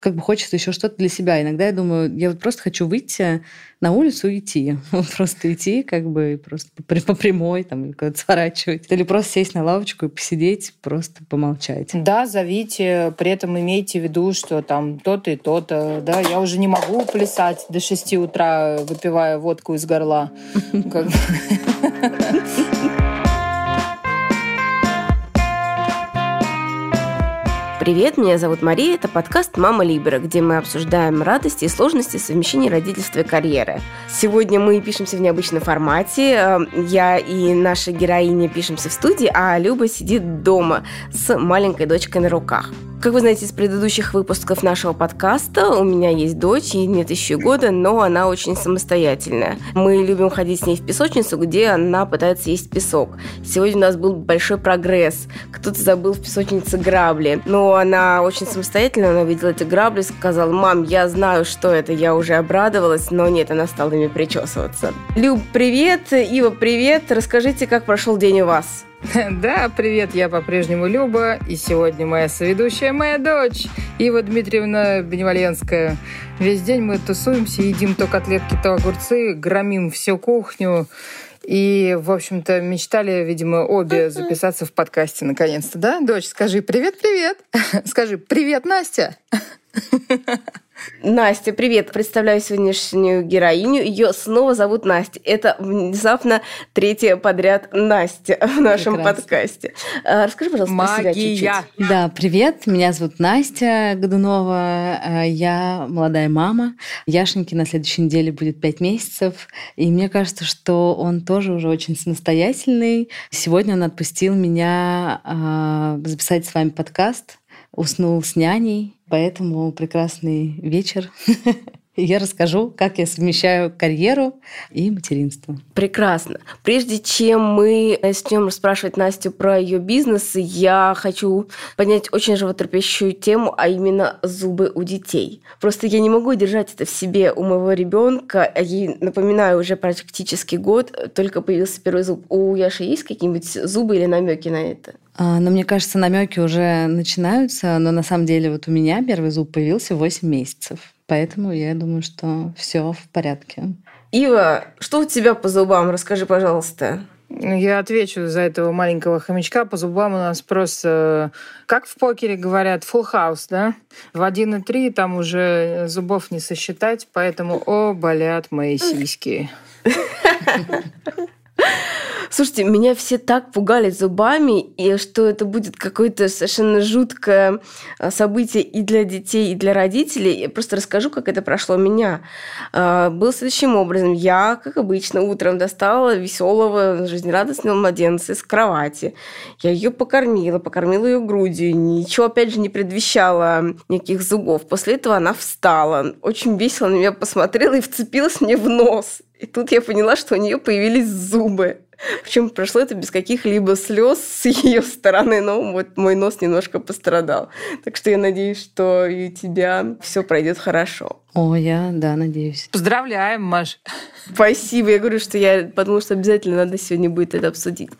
как бы хочется еще что-то для себя. Иногда я думаю, я вот просто хочу выйти на улицу и идти. Просто идти, как бы просто по, прямой, там, или куда-то сворачивать. Или просто сесть на лавочку и посидеть, просто помолчать. Да, зовите, при этом имейте в виду, что там то-то и то-то. Да, я уже не могу плясать до 6 утра, выпивая водку из горла. Привет, меня зовут Мария, это подкаст «Мама Либера», где мы обсуждаем радости и сложности совмещения родительства и карьеры. Сегодня мы пишемся в необычном формате. Э, я и наша героиня пишемся в студии, а Люба сидит дома с маленькой дочкой на руках. Как вы знаете из предыдущих выпусков нашего подкаста, у меня есть дочь, ей нет еще года, но она очень самостоятельная. Мы любим ходить с ней в песочницу, где она пытается есть песок. Сегодня у нас был большой прогресс. Кто-то забыл в песочнице грабли. Но она очень самостоятельная, она видела эти грабли, сказала, мам, я знаю, что это, я уже обрадовалась, но нет, она стала ими причесываться. Люб, привет, Ива, привет, расскажите, как прошел день у вас? Да, привет, я по-прежнему Люба, и сегодня моя соведущая, моя дочь, Ива Дмитриевна Беневаленская. Весь день мы тусуемся, едим то котлетки, то огурцы, громим всю кухню, и, в общем-то, мечтали, видимо, обе записаться в подкасте наконец-то, да? Дочь, скажи привет-привет. Скажи привет, Настя. Настя, привет. Представляю сегодняшнюю героиню. Ее снова зовут Настя. Это внезапно третья подряд Настя в нашем Прекрасно. подкасте. А, расскажи, пожалуйста, Магия. про себя чуть-чуть. Да, привет. Меня зовут Настя Годунова. А, я молодая мама. Яшеньке на следующей неделе будет пять месяцев. И мне кажется, что он тоже уже очень самостоятельный. Сегодня он отпустил меня а, записать с вами подкаст уснул с няней, поэтому прекрасный вечер. Я расскажу, как я совмещаю карьеру и материнство. Прекрасно. Прежде чем мы начнем расспрашивать Настю про ее бизнес, я хочу поднять очень животрепещущую тему, а именно зубы у детей. Просто я не могу держать это в себе у моего ребенка. Ей, напоминаю, уже практически год только появился первый зуб. У Яши есть какие-нибудь зубы или намеки на это? А, но мне кажется, намеки уже начинаются, но на самом деле вот у меня первый зуб появился в 8 месяцев. Поэтому я думаю, что все в порядке. Ива, что у тебя по зубам? Расскажи, пожалуйста. Я отвечу за этого маленького хомячка. По зубам у нас просто, как в покере говорят, full house, да? В 1,3 там уже зубов не сосчитать, поэтому, о, болят мои сиськи. Слушайте, меня все так пугали зубами, и что это будет какое-то совершенно жуткое а, событие и для детей, и для родителей. Я просто расскажу, как это прошло у меня. А, было следующим образом. Я, как обычно, утром достала веселого, жизнерадостного младенца из кровати. Я ее покормила, покормила ее грудью. Ничего, опять же, не предвещало никаких зубов. После этого она встала, очень весело на меня посмотрела и вцепилась мне в нос. И тут я поняла, что у нее появились зубы. Причем прошло это без каких-либо слез с ее стороны, но вот мой нос немножко пострадал. Так что я надеюсь, что и у тебя все пройдет хорошо. О, я, да, надеюсь. Поздравляем, Маш. Спасибо. Я говорю, что я подумала, что обязательно надо сегодня будет это обсудить.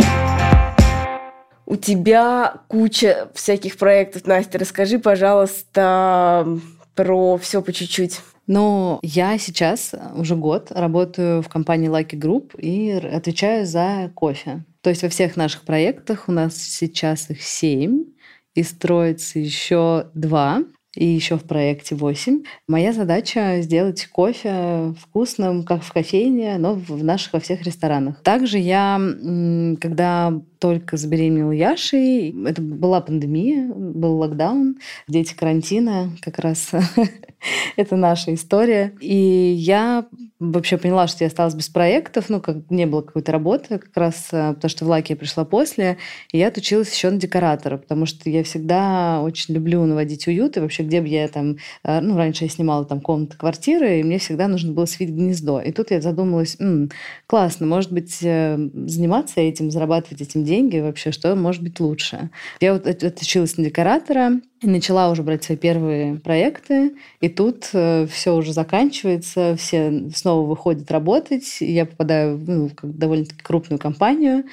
У тебя куча всяких проектов, Настя. Расскажи, пожалуйста, про все по чуть-чуть. Но я сейчас уже год работаю в компании Lucky Group и отвечаю за кофе. То есть во всех наших проектах у нас сейчас их семь, и строится еще два и еще в проекте 8. Моя задача сделать кофе вкусным, как в кофейне, но в наших во всех ресторанах. Также я, когда только забеременела Яшей, это была пандемия, был локдаун, дети карантина, как раз это наша история. И я вообще поняла, что я осталась без проектов, ну, как не было какой-то работы, как раз э, потому что в Лаке я пришла после, и я отучилась еще на декоратора, потому что я всегда очень люблю наводить уют, и вообще где бы я там, э, ну, раньше я снимала там комнаты, квартиры, и мне всегда нужно было свить гнездо. И тут я задумалась, М, классно, может быть, э, заниматься этим, зарабатывать этим деньги вообще, что может быть лучше. Я вот отучилась на декоратора, начала уже брать свои первые проекты, и тут э, все уже заканчивается, все снова выходят работать, и я попадаю ну, в довольно-таки крупную компанию,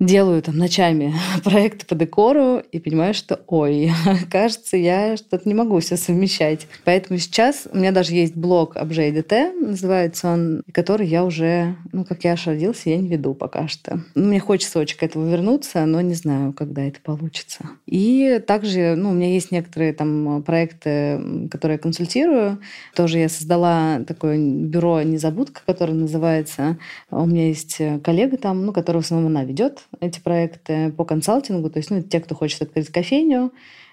делаю там ночами проекты по декору и понимаю, что, ой, кажется, я что-то не могу все совмещать. Поэтому сейчас у меня даже есть блог ОбжейДТ, называется он, который я уже, ну, как я аж родился, я не веду пока что. Ну, мне хочется очень к этому вернуться, но не знаю, когда это получится. И также, ну, у меня есть некоторые там проекты, которые я консультирую. Тоже я создала такое бюро «Незабудка», которое называется. У меня есть коллега там, ну, которого в основном она ведет эти проекты по консалтингу. То есть, ну, те, кто хочет открыть кофейню,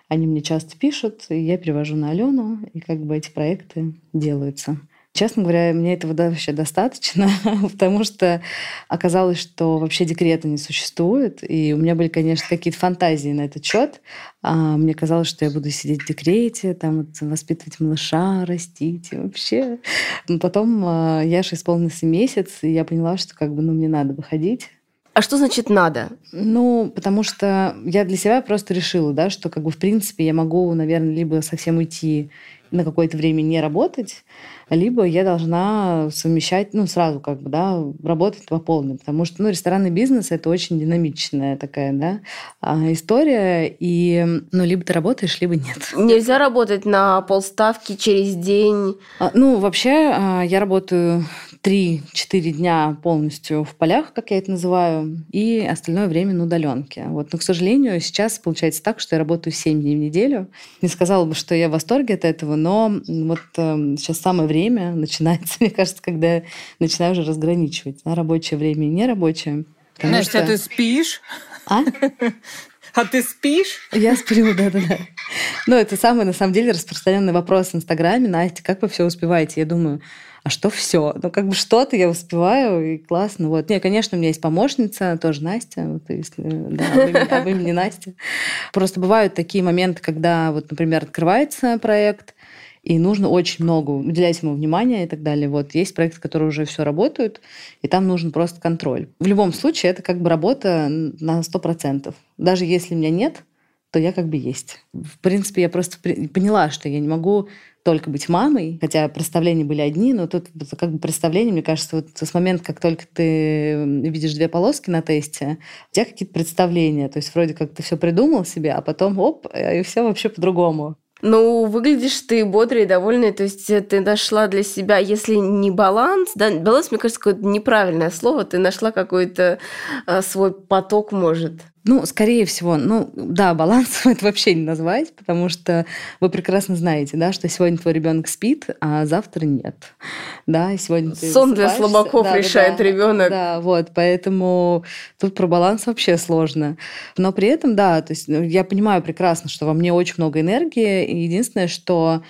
они мне часто пишут, и я перевожу на Алену, и как бы эти проекты делаются. Честно говоря, мне этого вообще достаточно, потому что оказалось, что вообще декрета не существует. И у меня были, конечно, какие-то фантазии на этот счет. А мне казалось, что я буду сидеть в декрете, там вот, воспитывать малыша, растить и вообще. Но потом а, же исполнился месяц, и я поняла, что как бы ну, мне надо выходить. А что значит надо? Ну, потому что я для себя просто решила, да, что как бы в принципе я могу, наверное, либо совсем уйти на какое-то время не работать, либо я должна совмещать, ну, сразу как бы, да, работать по полной, потому что, ну, ресторанный бизнес – это очень динамичная такая, да, а, история, и, ну, либо ты работаешь, либо нет. Нельзя работать на полставки через день? А, ну, вообще, а, я работаю 3-4 дня полностью в полях, как я это называю, и остальное время на удаленке. Вот. Но, к сожалению, сейчас получается так, что я работаю 7 дней в неделю. Не сказала бы, что я в восторге от этого, но вот э, сейчас самое время начинается, мне кажется, когда я начинаю уже разграничивать да, рабочее время и нерабочее. Настя, что... а ты спишь? А? А ты спишь? Я сплю, да-да-да. Ну, это самый, на самом деле, распространенный вопрос в Инстаграме. Настя, как вы все успеваете? Я думаю, а что все? Ну, как бы что-то я успеваю, и классно. Вот. Не, конечно, у меня есть помощница, тоже Настя, вот, если, да, об имени, об Настя. Просто бывают такие моменты, когда, вот, например, открывается проект, и нужно очень много уделять ему внимания и так далее. Вот есть проекты, которые уже все работают, и там нужен просто контроль. В любом случае, это как бы работа на 100%. Даже если меня нет, то я как бы есть. В принципе, я просто поняла, что я не могу только быть мамой, хотя представления были одни, но тут как бы представление, мне кажется, вот с момента, как только ты видишь две полоски на тесте, у тебя какие-то представления, то есть вроде как ты все придумал себе, а потом оп, и все вообще по-другому. Ну, выглядишь ты бодрый и довольный, то есть э, ты нашла для себя, если не баланс, да, баланс, мне кажется, какое-то неправильное слово, ты нашла какой-то а, свой поток, может. Ну, скорее всего, ну, да, балансом это вообще не назвать, потому что вы прекрасно знаете, да, что сегодня твой ребенок спит, а завтра нет. Да, сегодня ты Сон для слабаков да, решает да, ребенок. Да, вот, поэтому тут про баланс вообще сложно. Но при этом, да, то есть ну, я понимаю прекрасно, что во мне очень много энергии, и единственное, что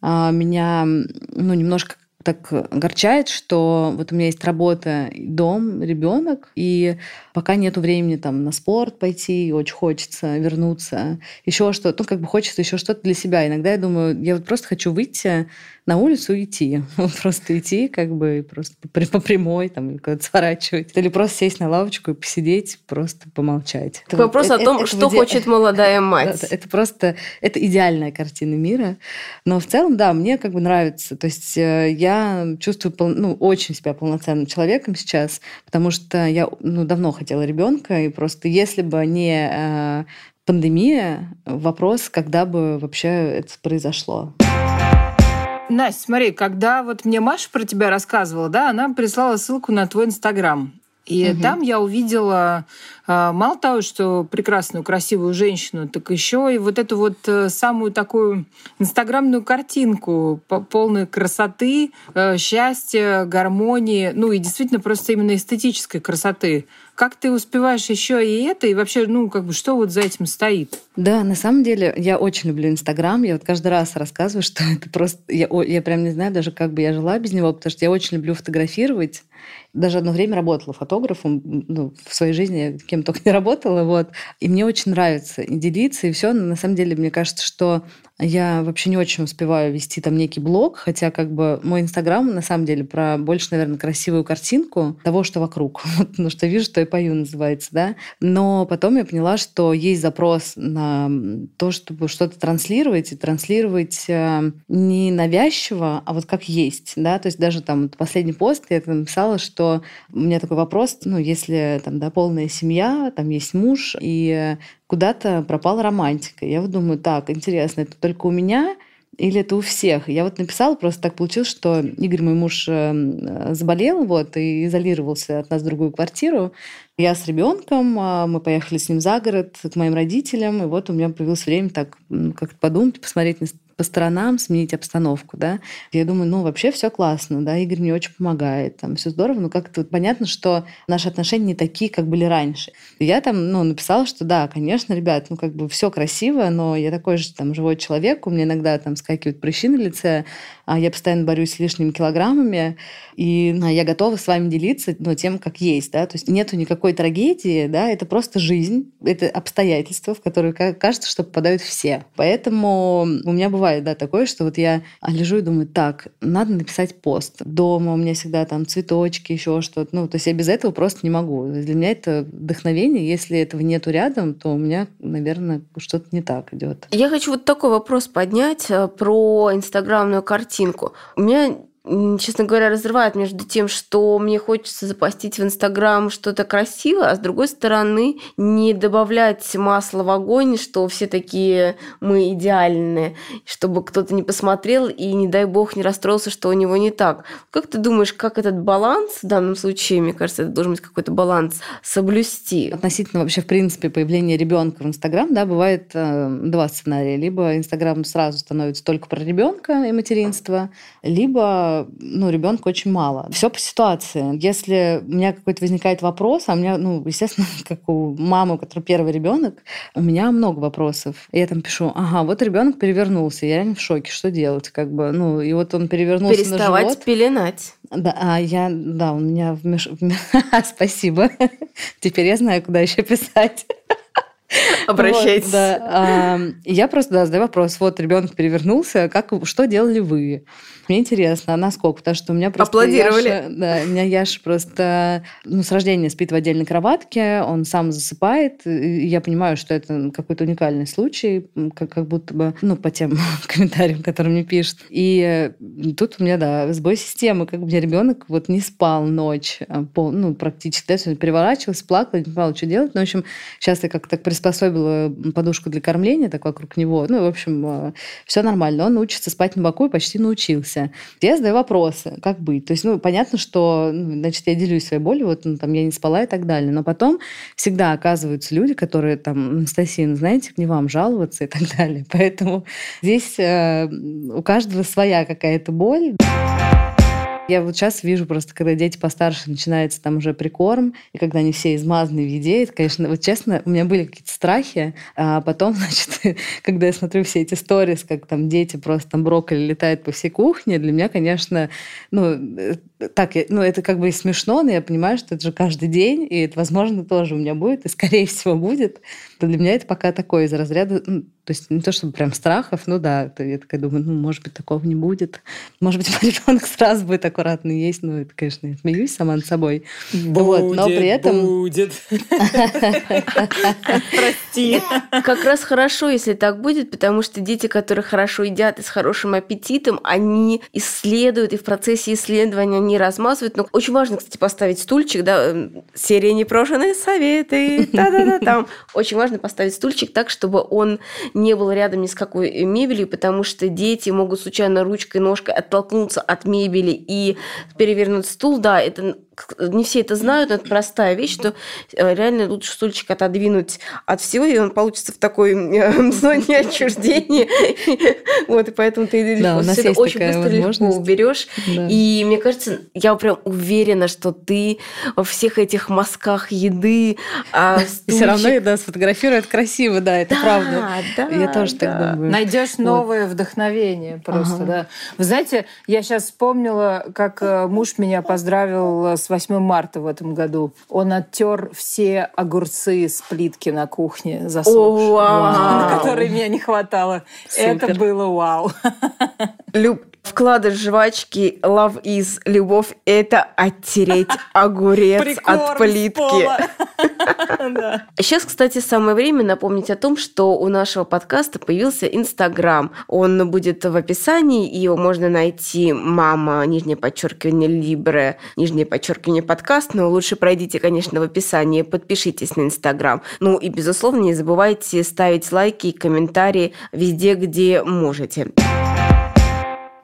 а, меня ну, немножко так огорчает, что вот у меня есть работа, дом, ребенок, и пока нету времени там на спорт пойти, очень хочется вернуться, еще что-то, ну как бы хочется еще что-то для себя. Иногда я думаю, я вот просто хочу выйти на улицу идти. просто идти, как бы просто по, прямой, там, или куда-то сворачивать. Или просто сесть на лавочку и посидеть, просто помолчать. Это вопрос вот, о том, это, что это, хочет молодая мать. Это просто, это идеальная картина мира. Но в целом, да, мне как бы нравится. То есть э, я чувствую, ну, очень себя полноценным человеком сейчас, потому что я, ну, давно хотела ребенка, и просто если бы не э, пандемия, вопрос, когда бы вообще это произошло. Настя, смотри, когда вот мне Маша про тебя рассказывала, да, она прислала ссылку на твой Инстаграм. И угу. там я увидела мало того, что прекрасную, красивую женщину, так еще и вот эту вот э, самую такую инстаграмную картинку полной красоты, э, счастья, гармонии, ну и действительно просто именно эстетической красоты. Как ты успеваешь еще и это, и вообще, ну, как бы, что вот за этим стоит? Да, на самом деле, я очень люблю Инстаграм. Я вот каждый раз рассказываю, что это просто... Я, я прям не знаю даже, как бы я жила без него, потому что я очень люблю фотографировать. Даже одно время работала фотографом. Ну, в своей жизни я кем только не работала. Вот. И мне очень нравится и делиться, и все. На самом деле, мне кажется, что Я вообще не очень успеваю вести там некий блог, хотя как бы мой Инстаграм на самом деле про больше, наверное, красивую картинку того, что вокруг. Потому что вижу, что я пою, называется, да. Но потом я поняла, что есть запрос на то, чтобы что-то транслировать, и транслировать э, не навязчиво, а вот как есть, да. То есть даже там последний пост я написала, что у меня такой вопрос, ну, если там, да, полная семья, там есть муж, и куда-то пропала романтика. Я вот думаю, так, интересно, это только у меня или это у всех? Я вот написала, просто так получилось, что Игорь, мой муж, э, заболел вот, и изолировался от нас в другую квартиру. Я с ребенком, а, мы поехали с ним за город к моим родителям, и вот у меня появилось время так как-то подумать, посмотреть по сторонам, сменить обстановку, да. Я думаю, ну, вообще все классно, да, Игорь мне очень помогает, там все здорово, но как-то понятно, что наши отношения не такие, как были раньше. Я там, ну, написала, что да, конечно, ребят, ну, как бы все красиво, но я такой же там живой человек, у меня иногда там скакивают прыщи на лице, а я постоянно борюсь с лишними килограммами, и ну, я готова с вами делиться ну, тем, как есть, да, то есть нету никакой трагедии, да, это просто жизнь, это обстоятельства, в которые кажется, что попадают все. Поэтому у меня бывает бывает, да, такое, что вот я лежу и думаю, так, надо написать пост. Дома у меня всегда там цветочки, еще что-то. Ну, то есть я без этого просто не могу. Для меня это вдохновение. Если этого нету рядом, то у меня, наверное, что-то не так идет. Я хочу вот такой вопрос поднять э, про инстаграмную картинку. У меня честно говоря, разрывает между тем, что мне хочется запостить в Инстаграм что-то красивое, а с другой стороны не добавлять масла в огонь, что все такие мы идеальные, чтобы кто-то не посмотрел и, не дай бог, не расстроился, что у него не так. Как ты думаешь, как этот баланс в данном случае, мне кажется, это должен быть какой-то баланс, соблюсти? Относительно вообще, в принципе, появления ребенка в Инстаграм, да, бывает э, два сценария. Либо Инстаграм сразу становится только про ребенка и материнство, либо ну, ребенка очень мало. Все по ситуации. Если у меня какой-то возникает вопрос, а у меня, ну, естественно, как у мамы, у которой первый ребенок, у меня много вопросов. И я там пишу, ага, вот ребенок перевернулся, я реально в шоке, что делать, как бы, ну, и вот он перевернулся Переставать на живот. пеленать. Да, а я, да, у меня в меж... Спасибо. Теперь я знаю, куда еще писать. Обращайтесь. Вот, да. Я просто да, задаю вопрос. Вот ребенок перевернулся, как, что делали вы? Мне интересно, а насколько? Потому что у меня просто... Аплодировали. Яша, да, у меня Яша просто ну, с рождения спит в отдельной кроватке, он сам засыпает. И я понимаю, что это какой-то уникальный случай, как, как будто бы, ну, по тем комментариям, которые мне пишут. И тут у меня, да, сбой системы, как бы у меня ребенок вот не спал ночь, а, пол, ну, практически, да, переворачивался, плакал, не понимала, что делать. Ну, в общем, сейчас я как-то так приспособила подушку для кормления, так вокруг него. Ну, в общем, а, все нормально. Он учится спать на боку и почти научился. Я задаю вопросы, как быть. То есть, ну, понятно, что, ну, значит, я делюсь своей болью, вот, ну, там, я не спала и так далее. Но потом всегда оказываются люди, которые там, Анастасия, ну, знаете, не вам жаловаться и так далее. Поэтому здесь э, у каждого своя какая-то боль. Я вот сейчас вижу просто, когда дети постарше, начинается там уже прикорм, и когда они все измазаны в еде, это, конечно, вот честно, у меня были какие-то страхи, а потом, значит, когда я смотрю все эти сторис, как там дети просто там брокколи летают по всей кухне, для меня, конечно, ну, э, так, ну, это как бы и смешно, но я понимаю, что это же каждый день, и это, возможно, тоже у меня будет, и, скорее всего, будет. То для меня это пока такое из разряда, ну, то есть не то, чтобы прям страхов, ну да, я такая думаю, ну, может быть, такого не будет. Может быть, мой ребенок сразу будет аккуратно есть, ну, это, конечно, я смеюсь сама над собой. Будет, вот, но при этом... Будет. Прости. Как раз хорошо, если так будет, потому что дети, которые хорошо едят и с хорошим аппетитом, они исследуют, и в процессе исследования они размазывают. Но очень важно, кстати, поставить стульчик, да, эм, серия непрошенные советы, да-да-да, там. Очень важно поставить стульчик так, чтобы он не был рядом ни с какой мебелью, потому что дети могут случайно ручкой, ножкой оттолкнуться от мебели и перевернуть стул. Да, это не все это знают, но это простая вещь, что э, реально лучше стульчик отодвинуть от всего, и он получится в такой э, зоне отчуждения. Вот, и поэтому ты да, все это очень быстро легко уберешь. Да. И мне кажется, я прям уверена, что ты во всех этих мазках еды... А стульчик... Все равно да, сфотографирует красиво, да, это да, правда. Да, я тоже да. так думаю. Найдешь новое вдохновение просто, ага. да. Вы знаете, я сейчас вспомнила, как э, муж меня поздравил с 8 марта в этом году. Он оттер все огурцы с плитки на кухне засохшие, на которые мне не хватало. Супер. Это было вау. Люб, вклады жвачки love is любовь это оттереть огурец от плитки. Сейчас, кстати, самое время напомнить о том, что у нашего подкаста появился Инстаграм. Он будет в описании, и его можно найти «Мама», нижнее подчеркивание, «Либре», нижнее подчеркивание, подкаст. Но лучше пройдите, конечно, в описании, подпишитесь на Инстаграм. Ну и, безусловно, не забывайте ставить лайки и комментарии везде, где можете.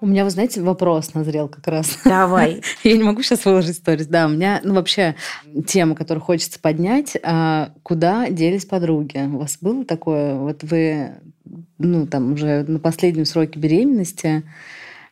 У меня, вы знаете, вопрос назрел как раз. Давай. Я не могу сейчас выложить сторис. Да, у меня, ну, вообще, тема, которую хочется поднять. А куда делись подруги? У вас было такое? Вот вы, ну, там, уже на последнем сроке беременности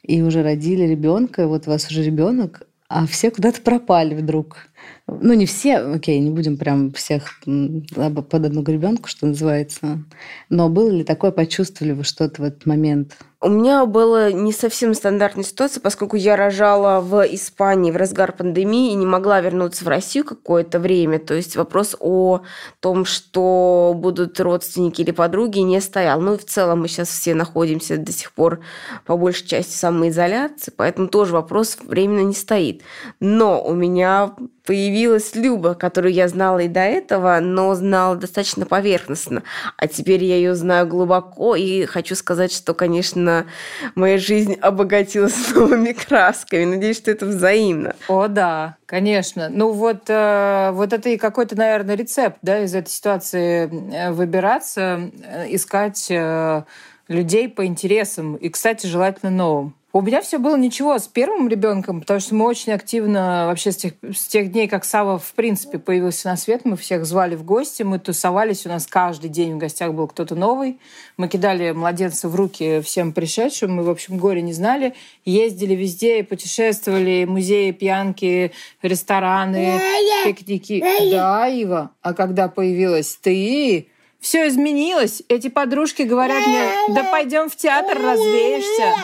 и уже родили ребенка, вот у вас уже ребенок, а все куда-то пропали вдруг. Ну, не все, окей, не будем прям всех под одну гребенку, что называется. Но было ли такое, почувствовали вы что-то в этот момент? У меня была не совсем стандартная ситуация, поскольку я рожала в Испании в разгар пандемии и не могла вернуться в Россию какое-то время. То есть вопрос о том, что будут родственники или подруги, не стоял. Ну и в целом мы сейчас все находимся до сих пор по большей части самоизоляции, поэтому тоже вопрос временно не стоит. Но у меня появилась Люба, которую я знала и до этого, но знала достаточно поверхностно. А теперь я ее знаю глубоко, и хочу сказать, что, конечно, моя жизнь обогатилась новыми красками. Надеюсь, что это взаимно. О, да, конечно. Ну вот, э, вот это и какой-то, наверное, рецепт да, из этой ситуации э, выбираться, э, искать э, людей по интересам и, кстати, желательно новым. У меня все было ничего с первым ребенком, потому что мы очень активно вообще с тех, с тех дней, как Сава в принципе появился на свет, мы всех звали в гости, мы тусовались, у нас каждый день в гостях был кто-то новый. Мы кидали младенца в руки всем пришедшим, мы, в общем, горе не знали. Ездили везде, путешествовали, музеи, пьянки, рестораны, пикники. Да, Ива, а когда появилась ты, все изменилось. Эти подружки говорят мне, да пойдем в театр, развеешься.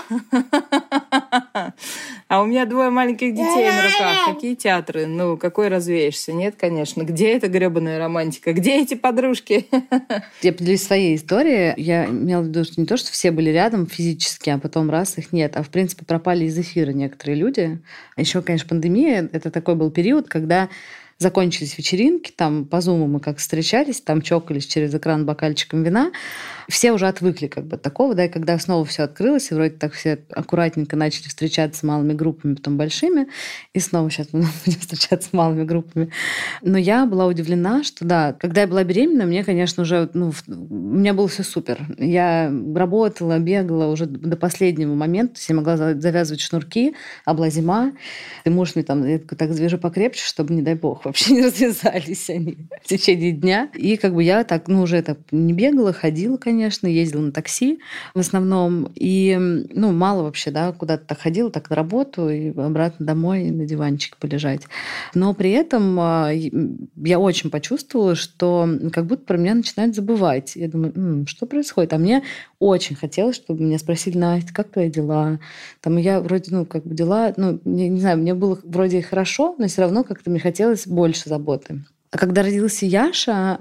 А у меня двое маленьких детей на руках. Какие театры? Ну, какой развеешься? Нет, конечно. Где эта гребаная романтика? Где эти подружки? Я поделюсь своей историей. Я имела в виду, что не то, что все были рядом физически, а потом раз их нет. А в принципе пропали из эфира некоторые люди. А еще, конечно, пандемия. Это такой был период, когда закончились вечеринки, там по зуму мы как встречались, там чокались через экран бокальчиком вина, все уже отвыкли как бы такого, да, и когда снова все открылось, и вроде так все аккуратненько начали встречаться малыми группами, потом большими, и снова сейчас мы будем встречаться малыми группами. Но я была удивлена, что да, когда я была беременна, мне, конечно, уже, ну, у меня было все супер. Я работала, бегала уже до последнего момента, я могла завязывать шнурки, а была зима, и муж мне там, я так завяжу покрепче, чтобы, не дай бог, вообще не развязались они в течение дня. И как бы я так, ну, уже так не бегала, ходила, конечно, ездила на такси в основном. И, ну, мало вообще, да, куда-то так ходила, так на работу и обратно домой на диванчик полежать. Но при этом а, я очень почувствовала, что как будто про меня начинают забывать. Я думаю, М, что происходит? А мне очень хотелось, чтобы меня спросили, Настя, как твои дела? Там я вроде, ну, как бы дела, ну, не, не знаю, мне было вроде хорошо, но все равно как-то мне хотелось больше заботы. А когда родился Яша,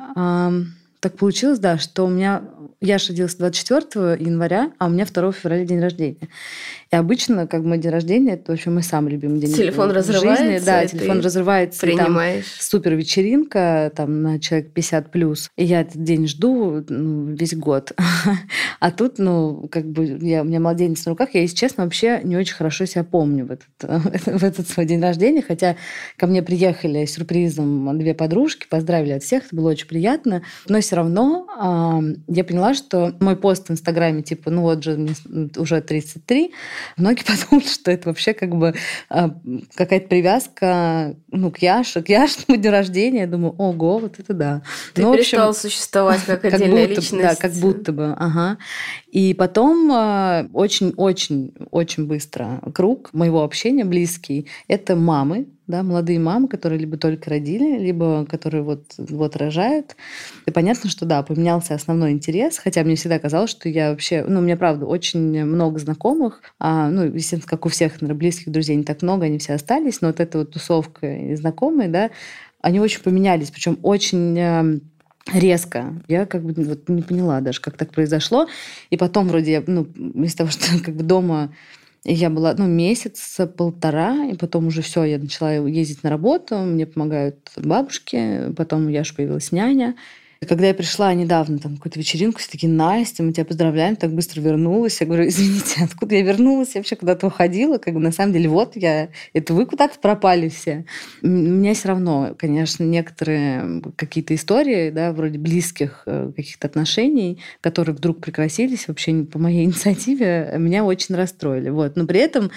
так получилось, да, что у меня Яша родился 24 января, а у меня 2 февраля день рождения. И обычно, как бы, день рождения, это вообще мой самый любимый день телефон разрывается, жизни. Да, телефон разрывается. Принимаешь. Там супер вечеринка, там на человек 50 плюс. И я этот день жду ну, весь год. А тут, ну, как бы, я, у меня младенец на руках, я, если честно, вообще не очень хорошо себя помню в этот, в этот свой день рождения, хотя ко мне приехали сюрпризом две подружки, поздравили от всех, это было очень приятно. Но все равно э, я поняла, что мой пост в Инстаграме, типа, ну вот же мне уже 33, Многие подумали, что это вообще как бы а, какая-то привязка ну, к Яше, к Яшному дню рождения. Я думаю, ого, вот это да. Ты ну, перестал общем, существовать как отдельная как будто, личность. Да, как будто бы. Ага. И потом очень-очень-очень а, быстро круг моего общения близкий – это мамы, да, молодые мамы, которые либо только родили, либо которые вот, вот рожают. И понятно, что да, поменялся основной интерес, хотя мне всегда казалось, что я вообще, ну, у меня, правда, очень много знакомых, а, ну, естественно, как у всех, наверное, близких друзей не так много, они все остались, но вот эта вот тусовка и знакомые, да, они очень поменялись, причем очень эм, резко. Я как бы вот не поняла даже, как так произошло. И потом вроде я, ну, из того, что как бы дома я была, ну, месяц, полтора, и потом уже все, я начала ездить на работу, мне помогают бабушки, потом я же появилась няня. Когда я пришла недавно там какую-то вечеринку, все такие, Настя, мы тебя поздравляем, так быстро вернулась. Я говорю, извините, откуда я вернулась? Я вообще куда-то уходила. Как бы на самом деле, вот я, это вы куда-то пропали все. У меня все равно, конечно, некоторые какие-то истории, да, вроде близких э, каких-то отношений, которые вдруг прекратились вообще по моей инициативе, меня очень расстроили. Вот. Но при этом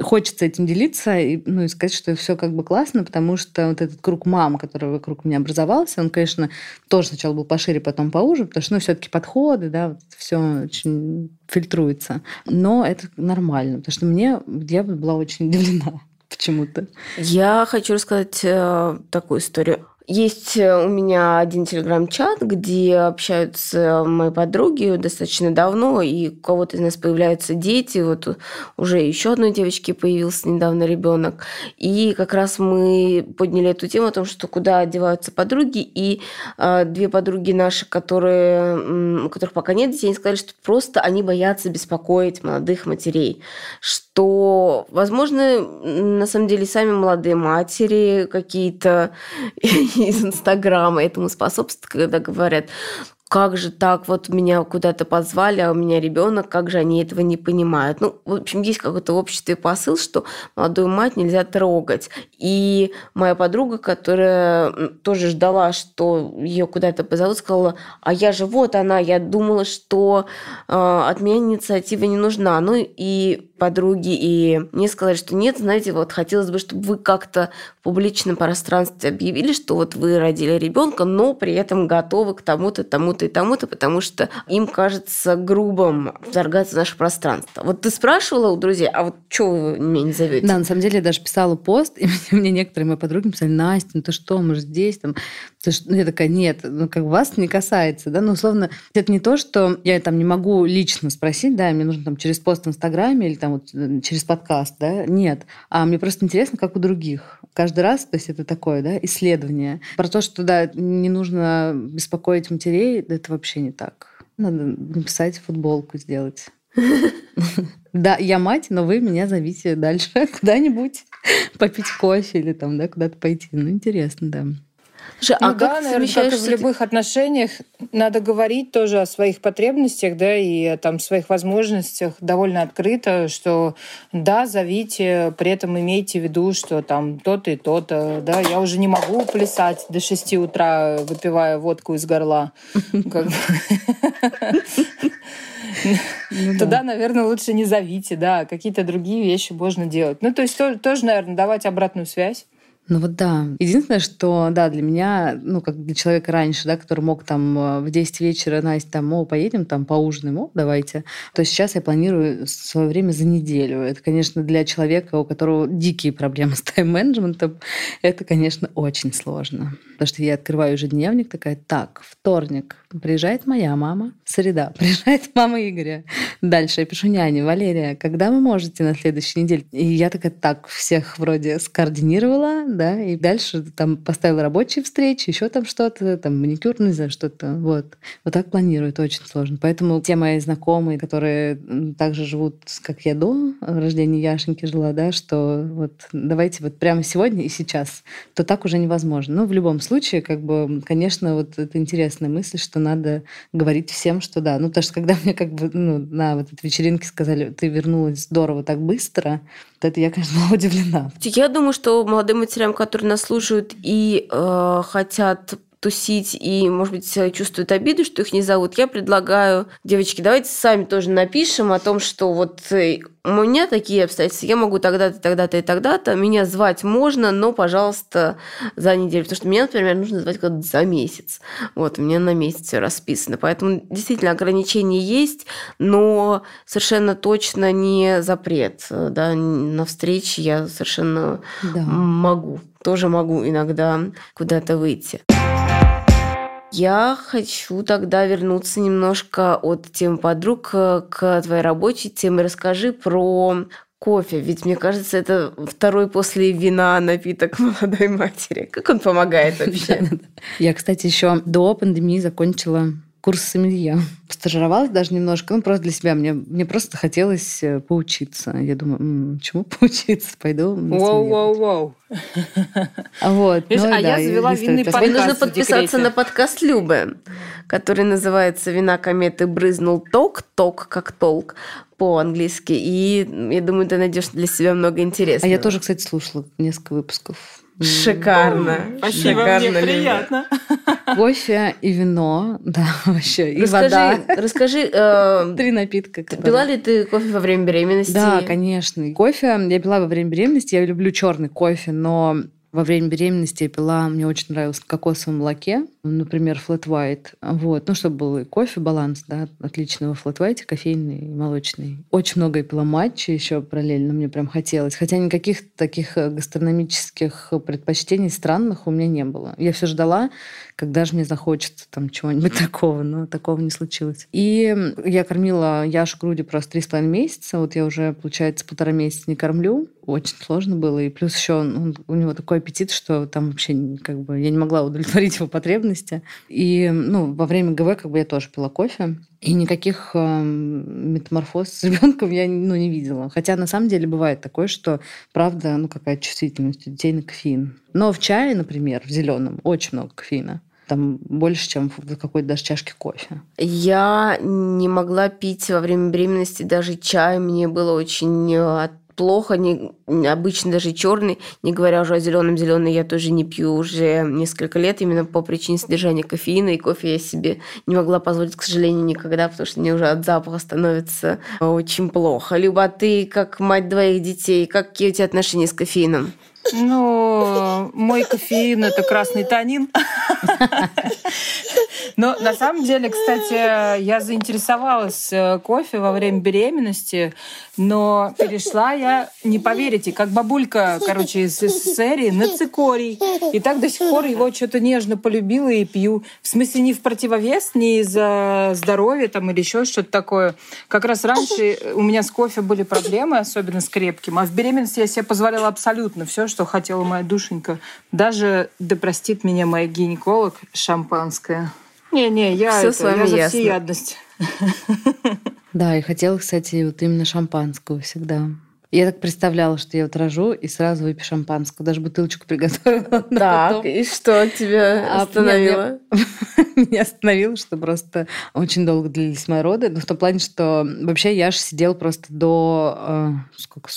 хочется этим делиться и, ну, и сказать, что все как бы классно, потому что вот этот круг мам, который вокруг меня образовался, он, конечно, тоже сначала был пошире, потом поуже, потому что, ну, все-таки подходы, да, все очень фильтруется. Но это нормально, потому что мне, я была очень удивлена почему-то. Я хочу рассказать э, такую историю. Есть э, у меня один телеграм-чат, где общаются мои подруги достаточно давно, и у кого-то из нас появляются дети. Вот уже еще одной девочке появился недавно ребенок. И как раз мы подняли эту тему о том, что куда одеваются подруги. И э, две подруги наши, которые, у которых пока нет детей, они сказали, что просто они боятся беспокоить молодых матерей. Что, возможно, на самом деле сами молодые матери какие-то из Инстаграма этому способствуют, когда говорят, как же так, вот меня куда-то позвали, а у меня ребенок, как же они этого не понимают. Ну, в общем, есть какой-то обществе посыл, что молодую мать нельзя трогать. И моя подруга, которая тоже ждала, что ее куда-то позовут, сказала, а я же вот она, я думала, что э, от меня инициатива не нужна. Ну и подруги, и мне сказали, что нет, знаете, вот хотелось бы, чтобы вы как-то в публичном пространстве объявили, что вот вы родили ребенка, но при этом готовы к тому-то, тому-то и тому-то, потому что им кажется грубым вторгаться в наше пространство. Вот ты спрашивала у друзей, а вот что вы меня не зовете? Да, на самом деле я даже писала пост, и мне некоторые мои подруги писали, Настя, ну ты что, мы же здесь, там, ты что? Ну, я такая, нет, ну как вас не касается, да, ну условно, это не то, что я там не могу лично спросить, да, мне нужно там через пост в Инстаграме или там вот э, через подкаст, да, нет, а мне просто интересно, как у других. Каждый раз, то есть это такое, да, исследование. Про то, что, да, не нужно беспокоить матерей, это вообще не так. Надо написать футболку сделать. Да, я мать, но вы меня зовите дальше куда-нибудь попить кофе или там, да, куда-то пойти. Ну, интересно, да. Слушай, а ну, как да, наверное, как и в любых отношениях, надо говорить тоже о своих потребностях, да, и о там, своих возможностях довольно открыто, что да, зовите, при этом имейте в виду, что там то-то и то-то, да, я уже не могу плясать до 6 утра, выпивая водку из горла. Ну, Туда, наверное, лучше не зовите, да, какие-то другие вещи можно делать. Ну, то есть тоже, наверное, давать обратную связь. Ну вот да. Единственное, что, да, для меня, ну, как для человека раньше, да, который мог там э, в 10 вечера, Настя, там, о, поедем, там, поужинаем, о, давайте, то сейчас я планирую свое время за неделю. Это, конечно, для человека, у которого дикие проблемы с тайм-менеджментом, это, конечно, очень сложно. Потому что я открываю ежедневник, такая, так, вторник, приезжает моя мама, среда, приезжает мама Игоря. Дальше я пишу няне, Валерия, когда вы можете на следующей неделе? И я такая, так, всех вроде скоординировала, да, и дальше там поставила рабочие встречи, еще там что-то, там маникюр, не знаю, что-то, вот. Вот так планирую, это очень сложно. Поэтому те мои знакомые, которые также живут, как я до рождения Яшеньки жила, да, что вот давайте вот прямо сегодня и сейчас, то так уже невозможно. Ну, в любом случае, как бы, конечно, вот это интересная мысль, что надо говорить всем, что да. Ну, потому что когда мне как бы ну, на вот этой вечеринке сказали, ты вернулась здорово так быстро, то это я, конечно, была удивлена. Я думаю, что молодым матерям, которые нас слушают и э, хотят тусить и, может быть, чувствуют обиду, что их не зовут, я предлагаю, девочки, давайте сами тоже напишем о том, что вот э, у меня такие обстоятельства, я могу тогда-то, тогда-то и тогда-то, меня звать можно, но, пожалуйста, за неделю, потому что меня, например, нужно звать когда-то за месяц. Вот, у меня на месяц все расписано. Поэтому действительно ограничения есть, но совершенно точно не запрет. Да, на встречи я совершенно да. могу, тоже могу иногда куда-то выйти. Я хочу тогда вернуться немножко от темы подруг к твоей рабочей теме. Расскажи про кофе, ведь мне кажется, это второй после вина напиток молодой матери. Как он помогает вообще? Я, кстати, еще до пандемии закончила курс сомелье. Стажировалась даже немножко, ну, просто для себя. Мне, мне просто хотелось э, поучиться. Я думаю, м-м, чему поучиться? Пойду Воу-воу-воу. Вот. Видишь, ну, а да, я завела винный подкаст Нужно подписаться на подкаст Любы, который называется «Вина кометы брызнул ток», ток как толк по-английски. И я думаю, ты найдешь для себя много интересного. А я тоже, кстати, слушала несколько выпусков Шикарно. Спасибо, Шикарно, мне приятно. Кофе и вино, да, вообще, и расскажи, вода. Расскажи, э, три напитка. Пила ли ты кофе во время беременности? Да, конечно. Кофе я пила во время беременности. Я люблю черный кофе, но во время беременности я пила, мне очень нравилось кокосовое молоке, например, flat white. Вот, ну, чтобы был и кофе, баланс, да, отличного flat white, кофейный и молочный. Очень много я пила матча еще параллельно, мне прям хотелось. Хотя никаких таких э, гастрономических предпочтений странных у меня не было. Я все ждала, когда же мне захочется там чего-нибудь такого, но такого не случилось. И я кормила Яшу груди просто три с половиной месяца, вот я уже, получается, полтора месяца не кормлю, очень сложно было, и плюс еще он, у него такой аппетит, что там вообще как бы я не могла удовлетворить его потребности. И ну, во время ГВ как бы я тоже пила кофе, и никаких э, метаморфоз с ребенком я ну, не видела. Хотя на самом деле бывает такое, что правда, ну какая чувствительность у детей на кофеин. Но в чае, например, в зеленом очень много кофеина там больше, чем в какой-то даже чашке кофе. Я не могла пить во время беременности даже чай. Мне было очень э, плохо, не, обычно даже черный, не говоря уже о зеленом. Зеленый я тоже не пью уже несколько лет, именно по причине содержания кофеина. И кофе я себе не могла позволить, к сожалению, никогда, потому что мне уже от запаха становится очень плохо. Люба, ты как мать двоих детей, какие у тебя отношения с кофеином? Ну, мой кофеин – это красный танин. Но на самом деле, кстати, я заинтересовалась э, кофе во время беременности, но перешла я, не поверите, как бабулька, короче, из серии на цикорий. И так до сих пор его что-то нежно полюбила и пью. В смысле, не в противовес, не из-за здоровья там или еще что-то такое. Как раз раньше у меня с кофе были проблемы, особенно с крепким. А в беременности я себе позволяла абсолютно все, что хотела моя душенька. Даже, да простит меня моя гинеколог, шампанское. Не-не, я, Все это, с вами я за ясно. всеядность. Да, и хотела, кстати, вот именно шампанского всегда. Я так представляла, что я вот рожу и сразу выпью шампанского. Даже бутылочку приготовила. Так, и что тебя а остановило? Меня остановило, что просто очень долго длились мои роды. Но в том плане, что вообще я же сидела просто до... Э, сколько?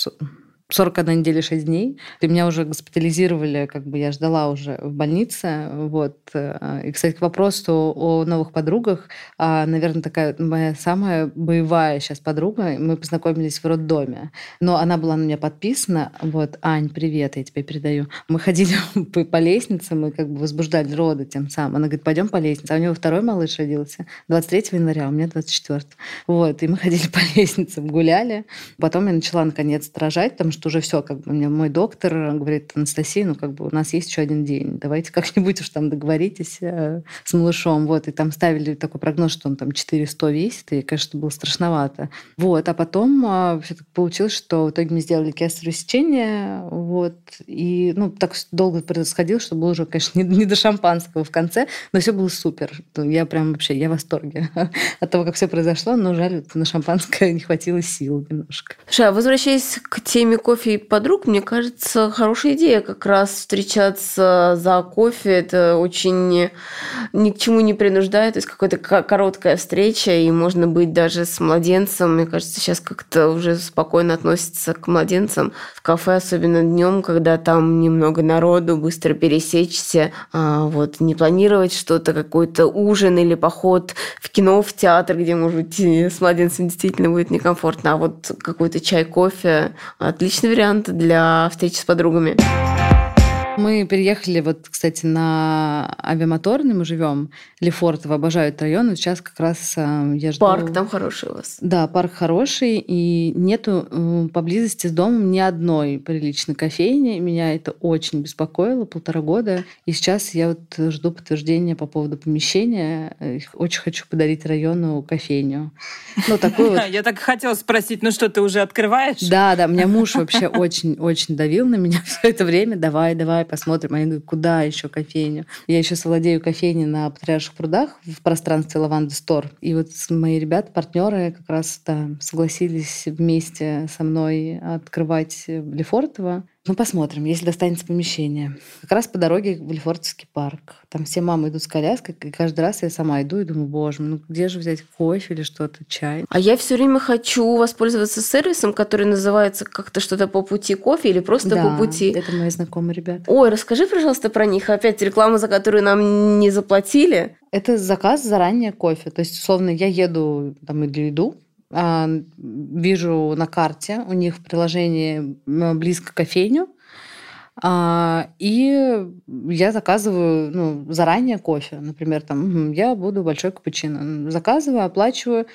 41 неделя 6 дней. И меня уже госпитализировали, как бы я ждала уже в больнице. Вот. И, кстати, к вопросу о новых подругах. А, Наверное, такая моя самая боевая сейчас подруга. Мы познакомились в роддоме. Но она была на меня подписана. Вот, Ань, привет, я тебе передаю. Мы ходили по, лестнице, мы как бы возбуждали роды тем самым. Она говорит, пойдем по лестнице. А у него второй малыш родился 23 января, у меня 24. Вот, и мы ходили по лестницам, гуляли. Потом я начала наконец рожать, потому что что уже все, как бы мне мой доктор говорит, Анастасия, ну как бы у нас есть еще один день, давайте как-нибудь уж там договоритесь э, с малышом. Вот, и там ставили такой прогноз, что он там 400 весит, и, конечно, было страшновато. Вот, а потом э, все так получилось, что в итоге мы сделали кесарево сечение, вот, и, ну, так долго происходило, что было уже, конечно, не, не до шампанского в конце, но все было супер. Я прям вообще, я в восторге от того, как все произошло, но жаль, на шампанское не хватило сил немножко. Ша, возвращаясь к теме кофе и подруг, мне кажется, хорошая идея как раз встречаться за кофе. Это очень ни к чему не принуждает. То есть какая-то короткая встреча, и можно быть даже с младенцем. Мне кажется, сейчас как-то уже спокойно относятся к младенцам. В кафе, особенно днем, когда там немного народу, быстро пересечься. А, вот, не планировать что-то, какой-то ужин или поход в кино, в театр, где, может быть, с младенцем действительно будет некомфортно. А вот какой-то чай, кофе – отличный вариант для встречи с подругами. Мы переехали, вот, кстати, на авиамоторный мы живем. Лефортово обожают район. Сейчас как раз э, я жду... Парк там хороший у вас. Да, парк хороший. И нету э, поблизости с домом ни одной приличной кофейни. Меня это очень беспокоило полтора года. И сейчас я вот жду подтверждения по поводу помещения. Очень хочу подарить району кофейню. Ну, такую вот... Я так хотела спросить, ну что, ты уже открываешь? Да, да. У меня муж вообще очень-очень давил на меня все это время. Давай, давай, давай посмотрим. Они говорят, куда еще кофейню? Я еще владею кофейней на Патриарших прудах в пространстве Лаванды Стор. И вот мои ребята, партнеры как раз да, согласились вместе со мной открывать Лефортово. Ну, посмотрим, если достанется помещение. Как раз по дороге в Лефортовский парк. Там все мамы идут с коляской, и каждый раз я сама иду и думаю, боже, ну где же взять кофе или что-то, чай? А я все время хочу воспользоваться сервисом, который называется как-то что-то по пути кофе или просто да, по пути. это мои знакомые ребята. Ой, расскажи, пожалуйста, про них. Опять реклама, за которую нам не заплатили. Это заказ заранее кофе. То есть, условно, я еду там или иду, вижу на карте, у них в приложении близко кофейню, а, и я заказываю ну, заранее кофе. Например, там, я буду большой капучино. Заказываю, оплачиваю.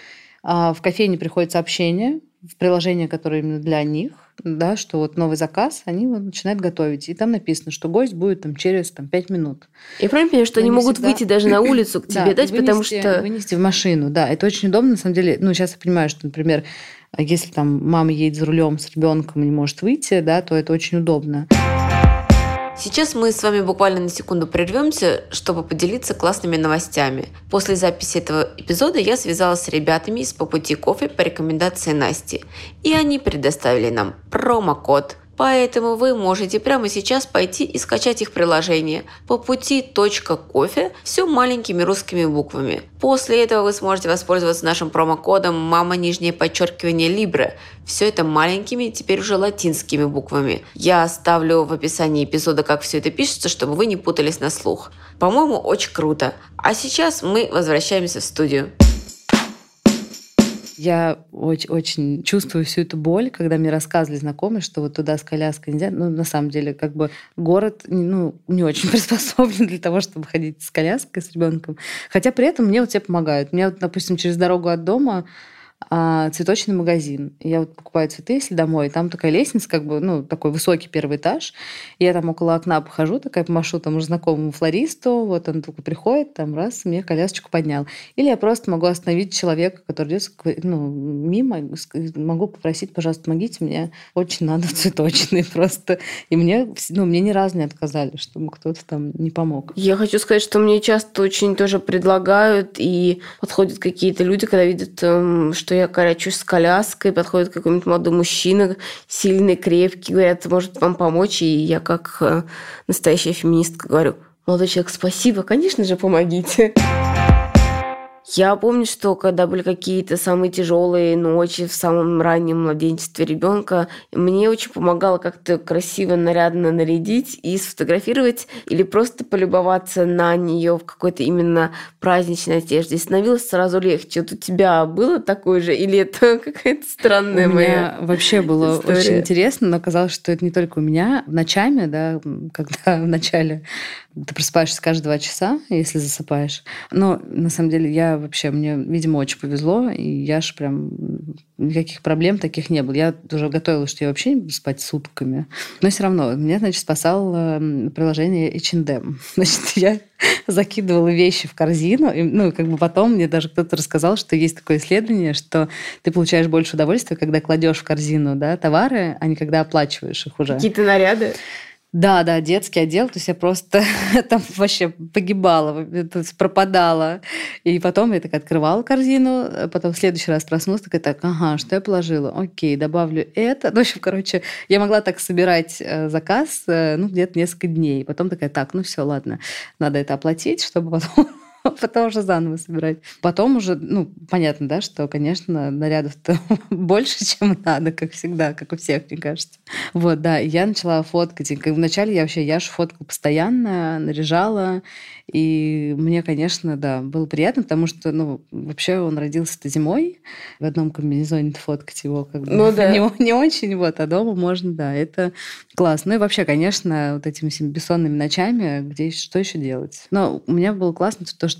А, в кофейне приходит сообщение в приложение, которое именно для них, да, что вот новый заказ, они вот начинают готовить. И там написано, что гость будет там, через там, 5 минут. Я правильно понимаю, что они, они могут всегда... выйти даже на улицу к тебе, да, дать, вынести, потому что... Вынести в машину, да. Это очень удобно, на самом деле. Ну, сейчас я понимаю, что, например, если там мама едет за рулем с ребенком и не может выйти, да, то это очень удобно. Сейчас мы с вами буквально на секунду прервемся, чтобы поделиться классными новостями. После записи этого эпизода я связалась с ребятами из «По пути кофе» по рекомендации Насти. И они предоставили нам промокод Поэтому вы можете прямо сейчас пойти и скачать их приложение по пути .кофе все маленькими русскими буквами. После этого вы сможете воспользоваться нашим промокодом мама нижнее подчеркивание Libre. Все это маленькими, теперь уже латинскими буквами. Я оставлю в описании эпизода, как все это пишется, чтобы вы не путались на слух. По-моему, очень круто. А сейчас мы возвращаемся в студию. Я очень, очень чувствую всю эту боль, когда мне рассказывали знакомые, что вот туда с коляской нельзя. Ну, на самом деле, как бы город ну, не очень приспособлен для того, чтобы ходить с коляской, с ребенком. Хотя при этом мне вот все помогают. Мне вот, допустим, через дорогу от дома а, цветочный магазин. Я вот покупаю цветы, если домой, там такая лестница, как бы, ну, такой высокий первый этаж. Я там около окна похожу, такая помашу там уже знакомому флористу, вот он только приходит, там раз, мне колясочку поднял. Или я просто могу остановить человека, который идет ну, мимо, могу попросить, пожалуйста, помогите мне, очень надо в цветочный просто. И мне, ну, мне ни разу не отказали, чтобы кто-то там не помог. Я хочу сказать, что мне часто очень тоже предлагают и подходят какие-то люди, когда видят, эм, что я корячусь с коляской, подходит какой-нибудь молодой мужчина, сильный, крепкий, говорят, может вам помочь, и я как э, настоящая феминистка говорю, молодой человек, спасибо, конечно же, помогите. Я помню, что когда были какие-то самые тяжелые ночи в самом раннем младенчестве ребенка, мне очень помогало как-то красиво, нарядно нарядить и сфотографировать или просто полюбоваться на нее в какой-то именно праздничной одежде. И становилось сразу легче. Вот у тебя было такое же или это какая-то странная у моя меня вообще было история? очень интересно, но оказалось, что это не только у меня. Ночами, да, когда в начале ты просыпаешься каждые два часа, если засыпаешь. Но на самом деле я вообще, мне, видимо, очень повезло, и я же прям никаких проблем таких не было. Я уже готовилась, что я вообще не буду спать сутками. Но все равно меня, значит, спасало приложение H&M. Значит, я закидывала вещи в корзину, и, ну, как бы потом мне даже кто-то рассказал, что есть такое исследование, что ты получаешь больше удовольствия, когда кладешь в корзину да, товары, а не когда оплачиваешь их уже. Какие-то наряды? Да, да, детский отдел, то есть я просто там вообще погибала, то есть пропадала. И потом я так открывала корзину, потом в следующий раз проснулась, такая, так, ага, что я положила? Окей, добавлю это. Ну, в общем, короче, я могла так собирать э, заказ, э, ну, где-то несколько дней. Потом такая, так, ну все, ладно, надо это оплатить, чтобы потом потом уже заново собирать. Потом уже, ну, понятно, да, что, конечно, нарядов-то больше, чем надо, как всегда, как у всех, мне кажется. Вот, да, я начала фоткать. И вначале я вообще Яшу фоткала постоянно, наряжала, и мне, конечно, да, было приятно, потому что, ну, вообще он родился-то зимой, в одном комбинезоне фоткать его как бы ну, да. не, не очень, вот, а дома можно, да, это классно. Ну и вообще, конечно, вот этими бессонными ночами, где что еще делать? Но у меня было классно то, что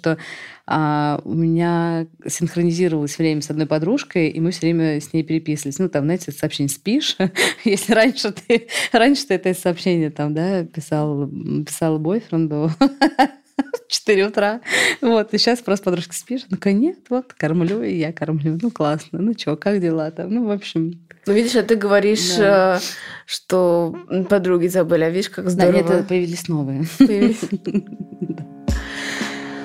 а, у меня синхронизировалось время с одной подружкой, и мы все время с ней переписывались. Ну, там, знаете, сообщение спишь. Если раньше ты, раньше ты это сообщение там, да, писал, писала бойфренду, 4 утра. Вот, и сейчас просто подружка спишь. Ну, нет, вот, кормлю, и я кормлю. Ну, классно. Ну, что, как дела там? Ну, в общем... Ну, видишь, а ты говоришь, да. Э, что подруги забыли, а видишь, как здорово. Да, нет, появились новые. Появились.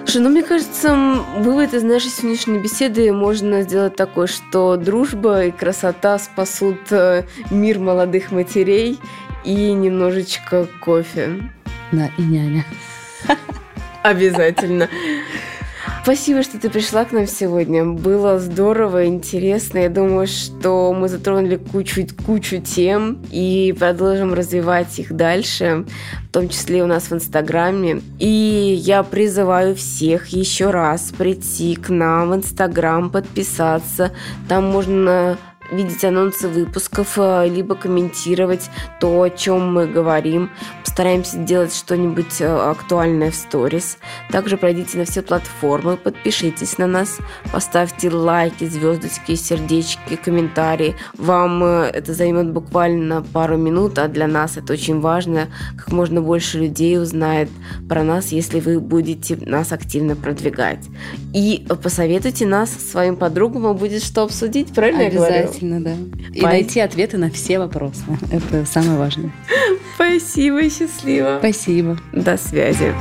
Слушай, ну мне кажется, вывод из нашей сегодняшней беседы можно сделать такой, что дружба и красота спасут э, мир молодых матерей и немножечко кофе. Да, и няня. Обязательно. Спасибо, что ты пришла к нам сегодня. Было здорово, интересно. Я думаю, что мы затронули кучу, кучу тем и продолжим развивать их дальше, в том числе у нас в Инстаграме. И я призываю всех еще раз прийти к нам в Инстаграм, подписаться. Там можно видеть анонсы выпусков, э, либо комментировать то, о чем мы говорим. Постараемся делать что-нибудь э, актуальное в сторис. Также пройдите на все платформы, подпишитесь на нас, поставьте лайки, звездочки, сердечки, комментарии. Вам э, это займет буквально пару минут, а для нас это очень важно. Как можно больше людей узнает про нас, если вы будете нас активно продвигать. И посоветуйте нас своим подругам, будет что обсудить, правильно я говорю? Обязательно, да. И Пой... найти ответы на все вопросы. Это самое важное. Спасибо, счастливо. Спасибо. До связи.